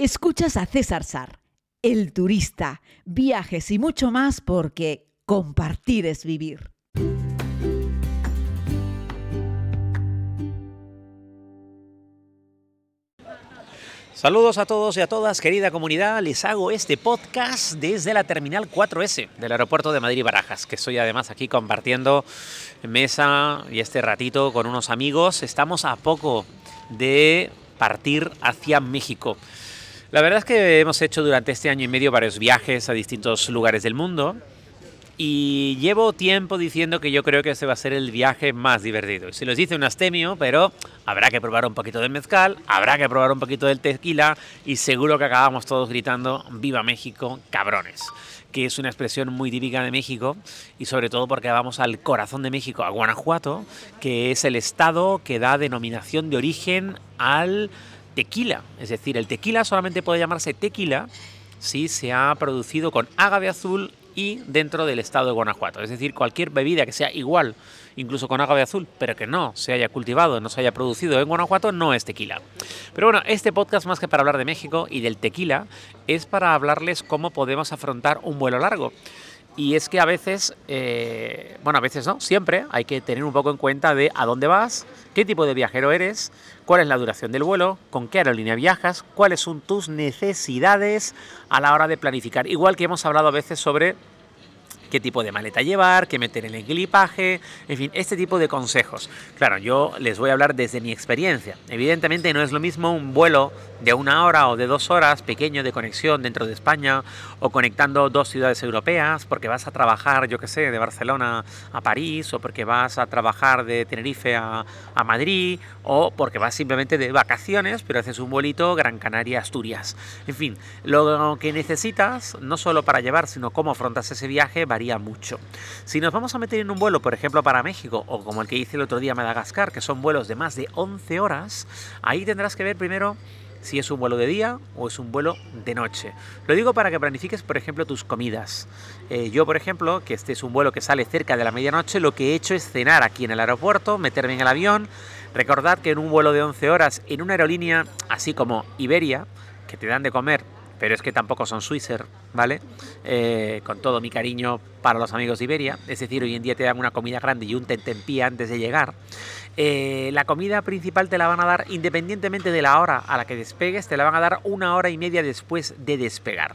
Escuchas a César Sar, el turista, viajes y mucho más porque compartir es vivir. Saludos a todos y a todas, querida comunidad. Les hago este podcast desde la Terminal 4S del aeropuerto de Madrid Barajas, que estoy además aquí compartiendo mesa y este ratito con unos amigos. Estamos a poco de partir hacia México. La verdad es que hemos hecho durante este año y medio varios viajes a distintos lugares del mundo y llevo tiempo diciendo que yo creo que este va a ser el viaje más divertido. Se los dice un astemio, pero habrá que probar un poquito de mezcal, habrá que probar un poquito del tequila y seguro que acabamos todos gritando ¡Viva México, cabrones! que es una expresión muy típica de México y sobre todo porque vamos al corazón de México, a Guanajuato, que es el estado que da denominación de origen al tequila. Es decir, el tequila solamente puede llamarse tequila si se ha producido con agave azul y dentro del estado de Guanajuato. Es decir, cualquier bebida que sea igual, incluso con agave azul, pero que no se haya cultivado, no se haya producido en Guanajuato, no es tequila. Pero bueno, este podcast más que para hablar de México y del tequila, es para hablarles cómo podemos afrontar un vuelo largo. Y es que a veces, eh, bueno, a veces no, siempre hay que tener un poco en cuenta de a dónde vas, qué tipo de viajero eres, cuál es la duración del vuelo, con qué aerolínea viajas, cuáles son tus necesidades a la hora de planificar. Igual que hemos hablado a veces sobre qué tipo de maleta llevar, qué meter en el equipaje, en fin, este tipo de consejos. Claro, yo les voy a hablar desde mi experiencia. Evidentemente no es lo mismo un vuelo de una hora o de dos horas pequeño de conexión dentro de España o conectando dos ciudades europeas porque vas a trabajar, yo qué sé, de Barcelona a París o porque vas a trabajar de Tenerife a, Madrid o porque vas simplemente de vacaciones pero haces un vuelito Gran Canaria, Asturias. En fin, lo que necesitas no solo para llevar sino cómo afrontas ese viaje mucho. Si nos vamos a meter en un vuelo, por ejemplo, para México o como el que hice el otro día Madagascar, que son vuelos de más de 11 horas, ahí tendrás que ver primero si es un vuelo de día o es un vuelo de noche. Lo digo para que planifiques, por ejemplo, tus comidas. Eh, yo, por ejemplo, que este es un vuelo que sale cerca de la medianoche, lo que he hecho es cenar aquí en el aeropuerto, meterme en el avión. Recordad que en un vuelo de 11 horas, en una aerolínea así como Iberia, que te dan de comer pero es que tampoco son Swisser, ¿vale? Eh, con todo mi cariño para los amigos de Iberia, es decir, hoy en día te dan una comida grande y un tentempié antes de llegar. Eh, la comida principal te la van a dar independientemente de la hora a la que despegues, te la van a dar una hora y media después de despegar.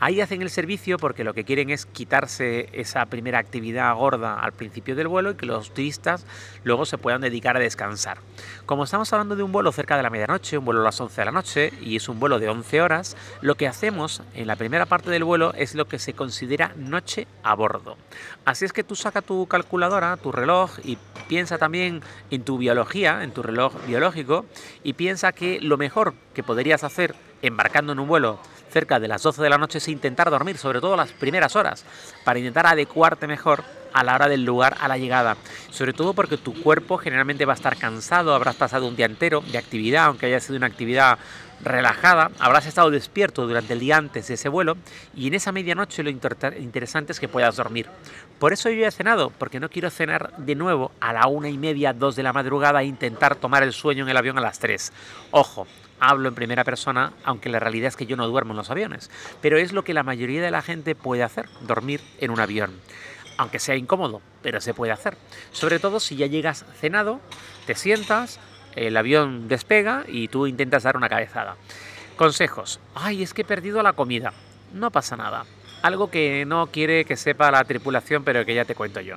Ahí hacen el servicio porque lo que quieren es quitarse esa primera actividad gorda al principio del vuelo y que los turistas luego se puedan dedicar a descansar. Como estamos hablando de un vuelo cerca de la medianoche, un vuelo a las 11 de la noche y es un vuelo de 11 horas, lo que hacemos en la primera parte del vuelo es lo que se considera noche a bordo. Así es que tú saca tu calculadora, tu reloj y piensa también en tu biología, en tu reloj biológico, y piensa que lo mejor que podrías hacer embarcando en un vuelo cerca de las 12 de la noche es intentar dormir, sobre todo las primeras horas, para intentar adecuarte mejor a la hora del lugar a la llegada. Sobre todo porque tu cuerpo generalmente va a estar cansado, habrás pasado un día entero de actividad, aunque haya sido una actividad relajada, habrás estado despierto durante el día antes de ese vuelo y en esa medianoche lo interesante es que puedas dormir. Por eso yo he cenado, porque no quiero cenar de nuevo a la una y media, dos de la madrugada e intentar tomar el sueño en el avión a las tres. Ojo, hablo en primera persona, aunque la realidad es que yo no duermo en los aviones, pero es lo que la mayoría de la gente puede hacer, dormir en un avión. Aunque sea incómodo, pero se puede hacer. Sobre todo si ya llegas cenado, te sientas, el avión despega y tú intentas dar una cabezada. Consejos. Ay, es que he perdido la comida. No pasa nada. Algo que no quiere que sepa la tripulación, pero que ya te cuento yo.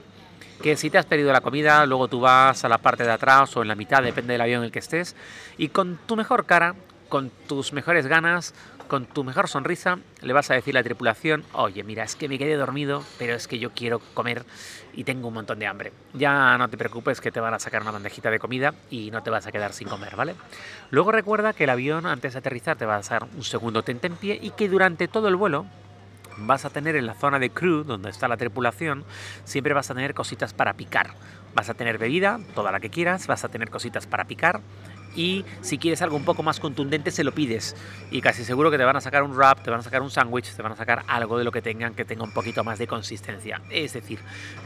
Que si te has perdido la comida, luego tú vas a la parte de atrás o en la mitad, depende del avión en el que estés, y con tu mejor cara, con tus mejores ganas, con tu mejor sonrisa le vas a decir a la tripulación, oye, mira, es que me quedé dormido, pero es que yo quiero comer y tengo un montón de hambre. Ya no te preocupes que te van a sacar una bandejita de comida y no te vas a quedar sin comer, ¿vale? Luego recuerda que el avión antes de aterrizar te va a hacer un segundo tentempié y que durante todo el vuelo vas a tener en la zona de crew, donde está la tripulación, siempre vas a tener cositas para picar. Vas a tener bebida, toda la que quieras, vas a tener cositas para picar y si quieres algo un poco más contundente se lo pides y casi seguro que te van a sacar un wrap, te van a sacar un sándwich, te van a sacar algo de lo que tengan que tenga un poquito más de consistencia. Es decir,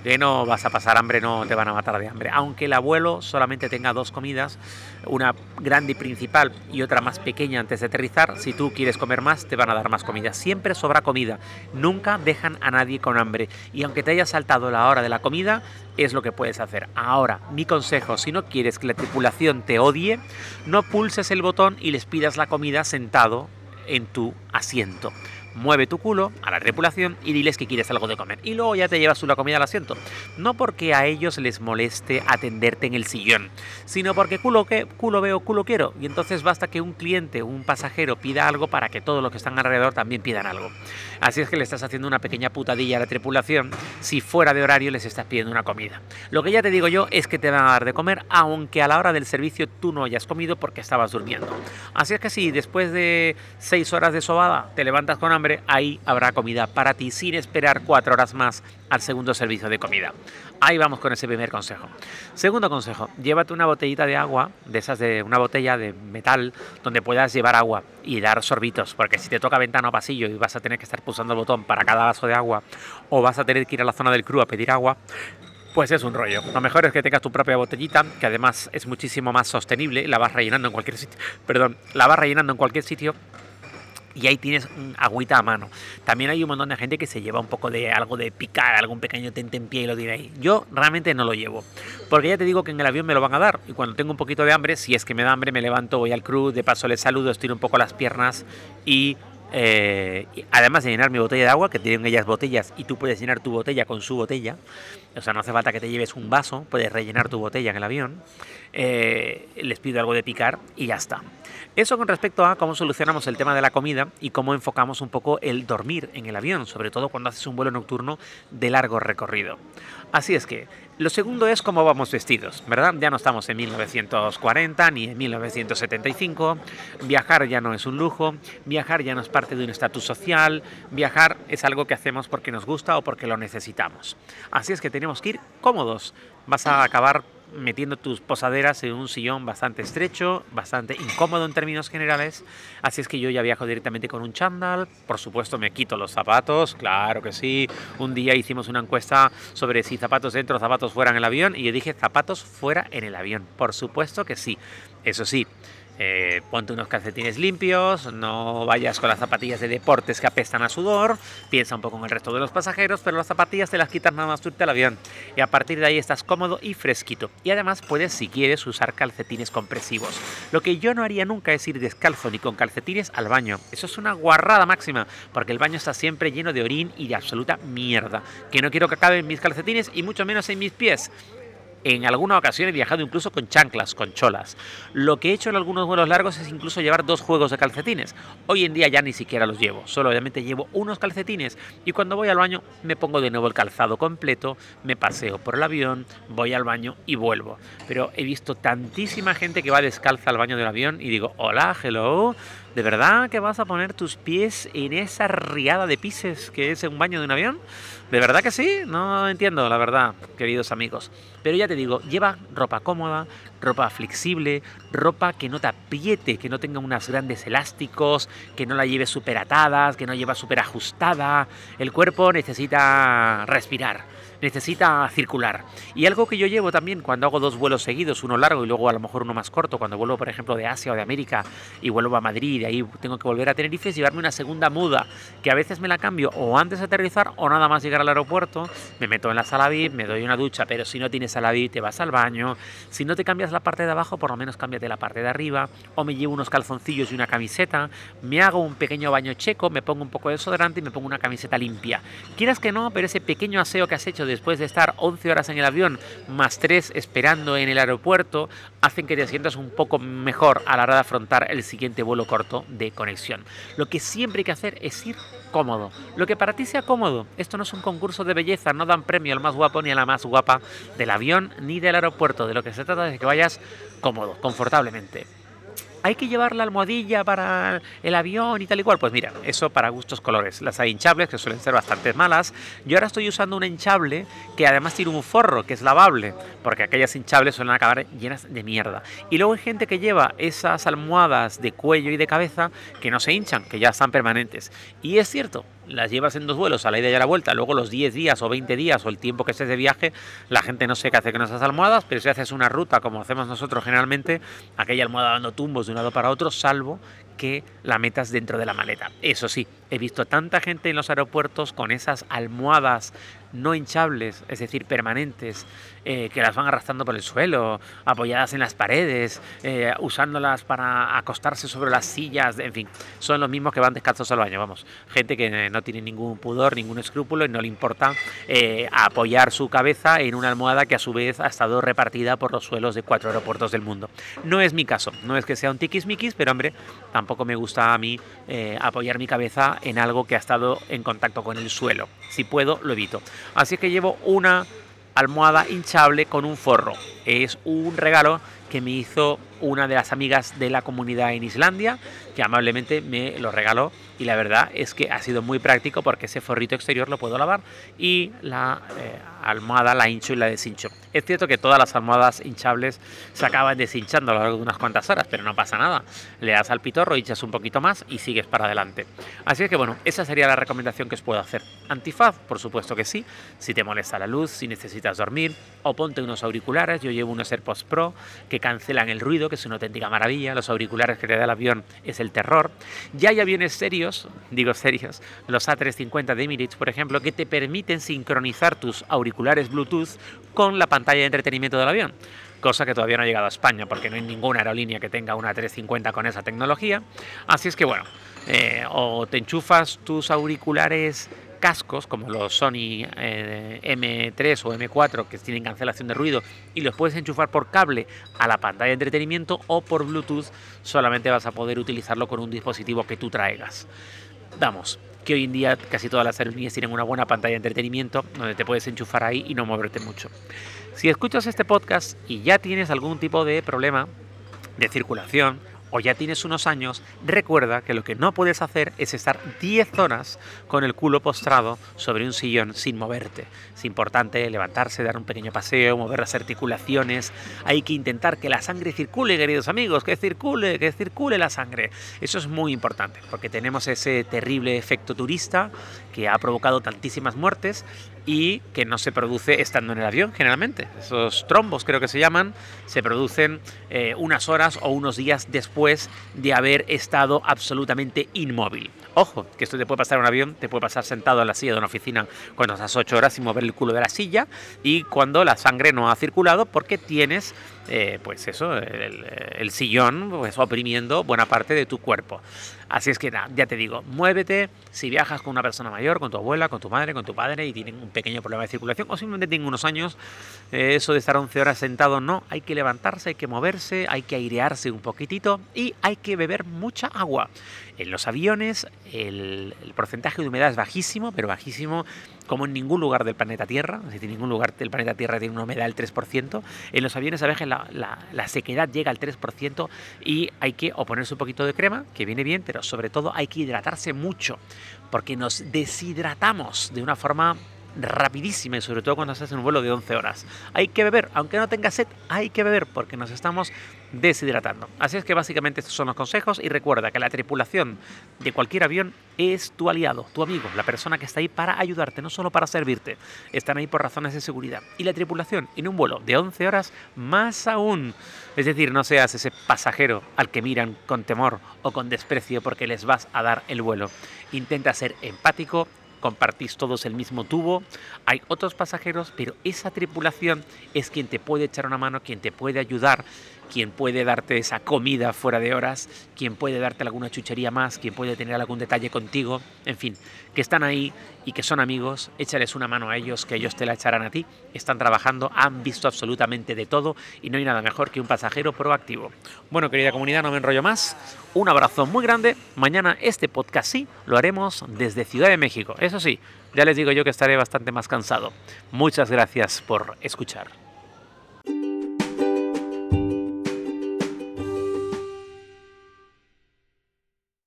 que no vas a pasar hambre, no te van a matar de hambre. Aunque el abuelo solamente tenga dos comidas, una grande y principal y otra más pequeña antes de aterrizar, si tú quieres comer más te van a dar más comida. Siempre sobra comida, nunca dejan a nadie con hambre y aunque te haya saltado la hora de la comida, es lo que puedes hacer. Ahora, mi consejo, si no quieres que la tripulación te odie, no pulses el botón y les pidas la comida sentado en tu asiento mueve tu culo a la tripulación y diles que quieres algo de comer. Y luego ya te llevas tú la comida al asiento. No porque a ellos les moleste atenderte en el sillón, sino porque culo, que, culo veo, culo quiero. Y entonces basta que un cliente, un pasajero pida algo para que todos los que están alrededor también pidan algo. Así es que le estás haciendo una pequeña putadilla a la tripulación si fuera de horario les estás pidiendo una comida. Lo que ya te digo yo es que te van a dar de comer aunque a la hora del servicio tú no hayas comido porque estabas durmiendo. Así es que si después de 6 horas de sobada te levantas con hambre, ahí habrá comida para ti sin esperar cuatro horas más al segundo servicio de comida. Ahí vamos con ese primer consejo. Segundo consejo, llévate una botellita de agua, de esas de una botella de metal, donde puedas llevar agua y dar sorbitos, porque si te toca ventana o pasillo y vas a tener que estar pulsando el botón para cada vaso de agua, o vas a tener que ir a la zona del crew a pedir agua, pues es un rollo. Lo mejor es que tengas tu propia botellita, que además es muchísimo más sostenible, la vas rellenando en cualquier sitio, perdón, la vas rellenando en cualquier sitio y ahí tienes agüita a mano. También hay un montón de gente que se lleva un poco de algo de picar, algún pequeño tente en pie y lo ahí. Yo realmente no lo llevo, porque ya te digo que en el avión me lo van a dar y cuando tengo un poquito de hambre, si es que me da hambre, me levanto, voy al crew, de paso les saludo, estiro un poco las piernas y eh, además de llenar mi botella de agua, que tienen ellas botellas y tú puedes llenar tu botella con su botella, o sea, no hace falta que te lleves un vaso, puedes rellenar tu botella en el avión, eh, les pido algo de picar y ya está. Eso con respecto a cómo solucionamos el tema de la comida y cómo enfocamos un poco el dormir en el avión, sobre todo cuando haces un vuelo nocturno de largo recorrido. Así es que lo segundo es cómo vamos vestidos, ¿verdad? Ya no estamos en 1940 ni en 1975. Viajar ya no es un lujo, viajar ya no es parte de un estatus social, viajar es algo que hacemos porque nos gusta o porque lo necesitamos. Así es que tenemos que ir cómodos. Vas a acabar metiendo tus posaderas en un sillón bastante estrecho, bastante incómodo en términos generales. Así es que yo ya viajo directamente con un chándal. Por supuesto, me quito los zapatos, claro que sí. Un día hicimos una encuesta sobre si zapatos dentro zapatos fuera en el avión y yo dije zapatos fuera en el avión. Por supuesto que sí. Eso sí, eh, ponte unos calcetines limpios, no vayas con las zapatillas de deportes que apestan a sudor, piensa un poco en el resto de los pasajeros, pero las zapatillas te las quitas nada más irte al avión y a partir de ahí estás cómodo y fresquito. Y además puedes, si quieres, usar calcetines compresivos. Lo que yo no haría nunca es ir descalzo ni con calcetines al baño. Eso es una guarrada máxima, porque el baño está siempre lleno de orín y de absoluta mierda, que no quiero que acaben mis calcetines y mucho menos en mis pies. En alguna ocasión he viajado incluso con chanclas, con cholas. Lo que he hecho en algunos vuelos largos es incluso llevar dos juegos de calcetines. Hoy en día ya ni siquiera los llevo, solo obviamente llevo unos calcetines y cuando voy al baño me pongo de nuevo el calzado completo, me paseo por el avión, voy al baño y vuelvo. Pero he visto tantísima gente que va descalza al baño del avión y digo, hola, hello, ¿de verdad que vas a poner tus pies en esa riada de pises que es un baño de un avión? ¿De verdad que sí? No entiendo, la verdad, queridos amigos. Pero ya te digo, lleva ropa cómoda, ropa flexible, ropa que no te apriete, que no tenga unos grandes elásticos, que no la lleves súper atadas, que no lleva súper ajustada. El cuerpo necesita respirar necesita circular. Y algo que yo llevo también cuando hago dos vuelos seguidos, uno largo y luego a lo mejor uno más corto, cuando vuelvo por ejemplo de Asia o de América y vuelvo a Madrid y de ahí tengo que volver a Tenerife, es llevarme una segunda muda, que a veces me la cambio o antes de aterrizar o nada más llegar al aeropuerto, me meto en la sala VIP, me doy una ducha, pero si no tienes sala VIP te vas al baño, si no te cambias la parte de abajo, por lo menos cámbiate la parte de arriba, o me llevo unos calzoncillos y una camiseta, me hago un pequeño baño checo, me pongo un poco de desodorante y me pongo una camiseta limpia. Quieras que no, pero ese pequeño aseo que has hecho después de estar 11 horas en el avión más 3 esperando en el aeropuerto hacen que te sientas un poco mejor a la hora de afrontar el siguiente vuelo corto de conexión. Lo que siempre hay que hacer es ir cómodo. Lo que para ti sea cómodo. Esto no es un concurso de belleza, no dan premio al más guapo ni a la más guapa del avión ni del aeropuerto. De lo que se trata es de que vayas cómodo, confortablemente. Hay que llevar la almohadilla para el avión y tal y cual. Pues mira, eso para gustos colores. Las hay hinchables, que suelen ser bastante malas. Yo ahora estoy usando una hinchable que además tiene un forro que es lavable, porque aquellas hinchables suelen acabar llenas de mierda. Y luego hay gente que lleva esas almohadas de cuello y de cabeza que no se hinchan, que ya están permanentes. Y es cierto, las llevas en dos vuelos a la ida y a la vuelta, luego los 10 días o 20 días o el tiempo que estés de viaje, la gente no sé qué hace con esas almohadas, pero si haces una ruta como hacemos nosotros generalmente, aquella almohada dando tumbos de un lado para otro, salvo que la metas dentro de la maleta. Eso sí, he visto tanta gente en los aeropuertos con esas almohadas no hinchables, es decir, permanentes, eh, que las van arrastrando por el suelo, apoyadas en las paredes, eh, usándolas para acostarse sobre las sillas, en fin, son los mismos que van descalzos al baño, vamos, gente que no tiene ningún pudor, ningún escrúpulo y no le importa eh, apoyar su cabeza en una almohada que a su vez ha estado repartida por los suelos de cuatro aeropuertos del mundo. No es mi caso, no es que sea un tiquismiquis, pero hombre, tampoco me gusta a mí apoyar mi cabeza en algo que ha estado en contacto con el suelo. Si puedo, lo evito. Así que llevo una almohada hinchable con un forro. Es un regalo que me hizo una de las amigas de la comunidad en Islandia, que amablemente me lo regaló y la verdad es que ha sido muy práctico porque ese forrito exterior lo puedo lavar y la eh, almohada la hincho y la deshincho. Es cierto que todas las almohadas hinchables se acaban deshinchando a lo largo de unas cuantas horas, pero no pasa nada. Le das al pitorro, hinchas un poquito más y sigues para adelante. Así que bueno, esa sería la recomendación que os puedo hacer. Antifaz, por supuesto que sí, si te molesta la luz, si necesitas dormir, o ponte unos auriculares, yo llevo unos AirPods Pro que cancelan el ruido, que es una auténtica maravilla, los auriculares que te da el avión es el terror. Ya hay aviones serios, digo serios, los A350 de Emirates, por ejemplo, que te permiten sincronizar tus auriculares Bluetooth con la pantalla de entretenimiento del avión cosa que todavía no ha llegado a España porque no hay ninguna aerolínea que tenga una 350 con esa tecnología. Así es que bueno, eh, o te enchufas tus auriculares cascos como los Sony eh, M3 o M4 que tienen cancelación de ruido y los puedes enchufar por cable a la pantalla de entretenimiento o por Bluetooth solamente vas a poder utilizarlo con un dispositivo que tú traigas. Vamos, que hoy en día casi todas las aerolíneas tienen una buena pantalla de entretenimiento donde te puedes enchufar ahí y no moverte mucho. Si escuchas este podcast y ya tienes algún tipo de problema de circulación o ya tienes unos años, recuerda que lo que no puedes hacer es estar 10 horas con el culo postrado sobre un sillón sin moverte. Es importante levantarse, dar un pequeño paseo, mover las articulaciones. Hay que intentar que la sangre circule, queridos amigos, que circule, que circule la sangre. Eso es muy importante, porque tenemos ese terrible efecto turista que ha provocado tantísimas muertes y que no se produce estando en el avión generalmente. Esos trombos creo que se llaman, se producen eh, unas horas o unos días después de haber estado absolutamente inmóvil. Ojo, que esto te puede pasar en un avión, te puede pasar sentado en la silla de una oficina cuando estás ocho horas sin mover el culo de la silla y cuando la sangre no ha circulado porque tienes, eh, pues eso, el, sillón pues, oprimiendo buena parte de tu cuerpo. Así es que nada, ya te digo, muévete si viajas con una persona mayor, con tu abuela, con tu madre, con tu padre y tienen un pequeño problema de circulación o simplemente tienen unos años, eh, eso de estar 11 horas sentado, no, hay que levantarse, hay que moverse, hay que airearse un poquitito y hay que beber mucha agua. En los aviones el, porcentaje de humedad es bajísimo, pero bajísimo como en ningún lugar del planeta Tierra. Es decir, ningún lugar del planeta Tierra tiene una humedad del 3%. En los aviones a veces la, la sequedad llega al 3% y hay que o ponerse un poquito de crema, que viene bien, pero sobre todo hay que hidratarse mucho, porque nos deshidratamos de una forma rapidísima y sobre todo cuando estás en un vuelo de 11 horas. Hay que beber, aunque no tengas sed, hay que beber porque nos estamos deshidratando. Así es que básicamente estos son los consejos y recuerda que la tripulación de cualquier avión es tu aliado, tu amigo, la persona que está ahí para ayudarte, no solo para servirte. Están ahí por razones de seguridad. Y la tripulación en un vuelo de 11 horas, más aún. Es decir, no seas ese pasajero al que miran con temor o con desprecio porque les vas a dar el vuelo. Intenta ser empático, compartís todos el mismo tubo, hay otros pasajeros, pero esa tripulación es quien te puede echar una mano, quien te puede ayudar, quien puede darte esa comida fuera de horas, quien puede darte alguna chuchería más, quien puede tener algún detalle contigo, en fin, que están ahí y que son amigos, échales una mano a ellos, que ellos te la echarán a ti, están trabajando, han visto absolutamente de todo y no hay nada mejor que un pasajero proactivo. Bueno, querida comunidad, no me enrollo más, un abrazo muy grande, mañana este podcast sí lo haremos desde Ciudad de México, eso sí, ya les digo yo que estaré bastante más cansado. Muchas gracias por escuchar.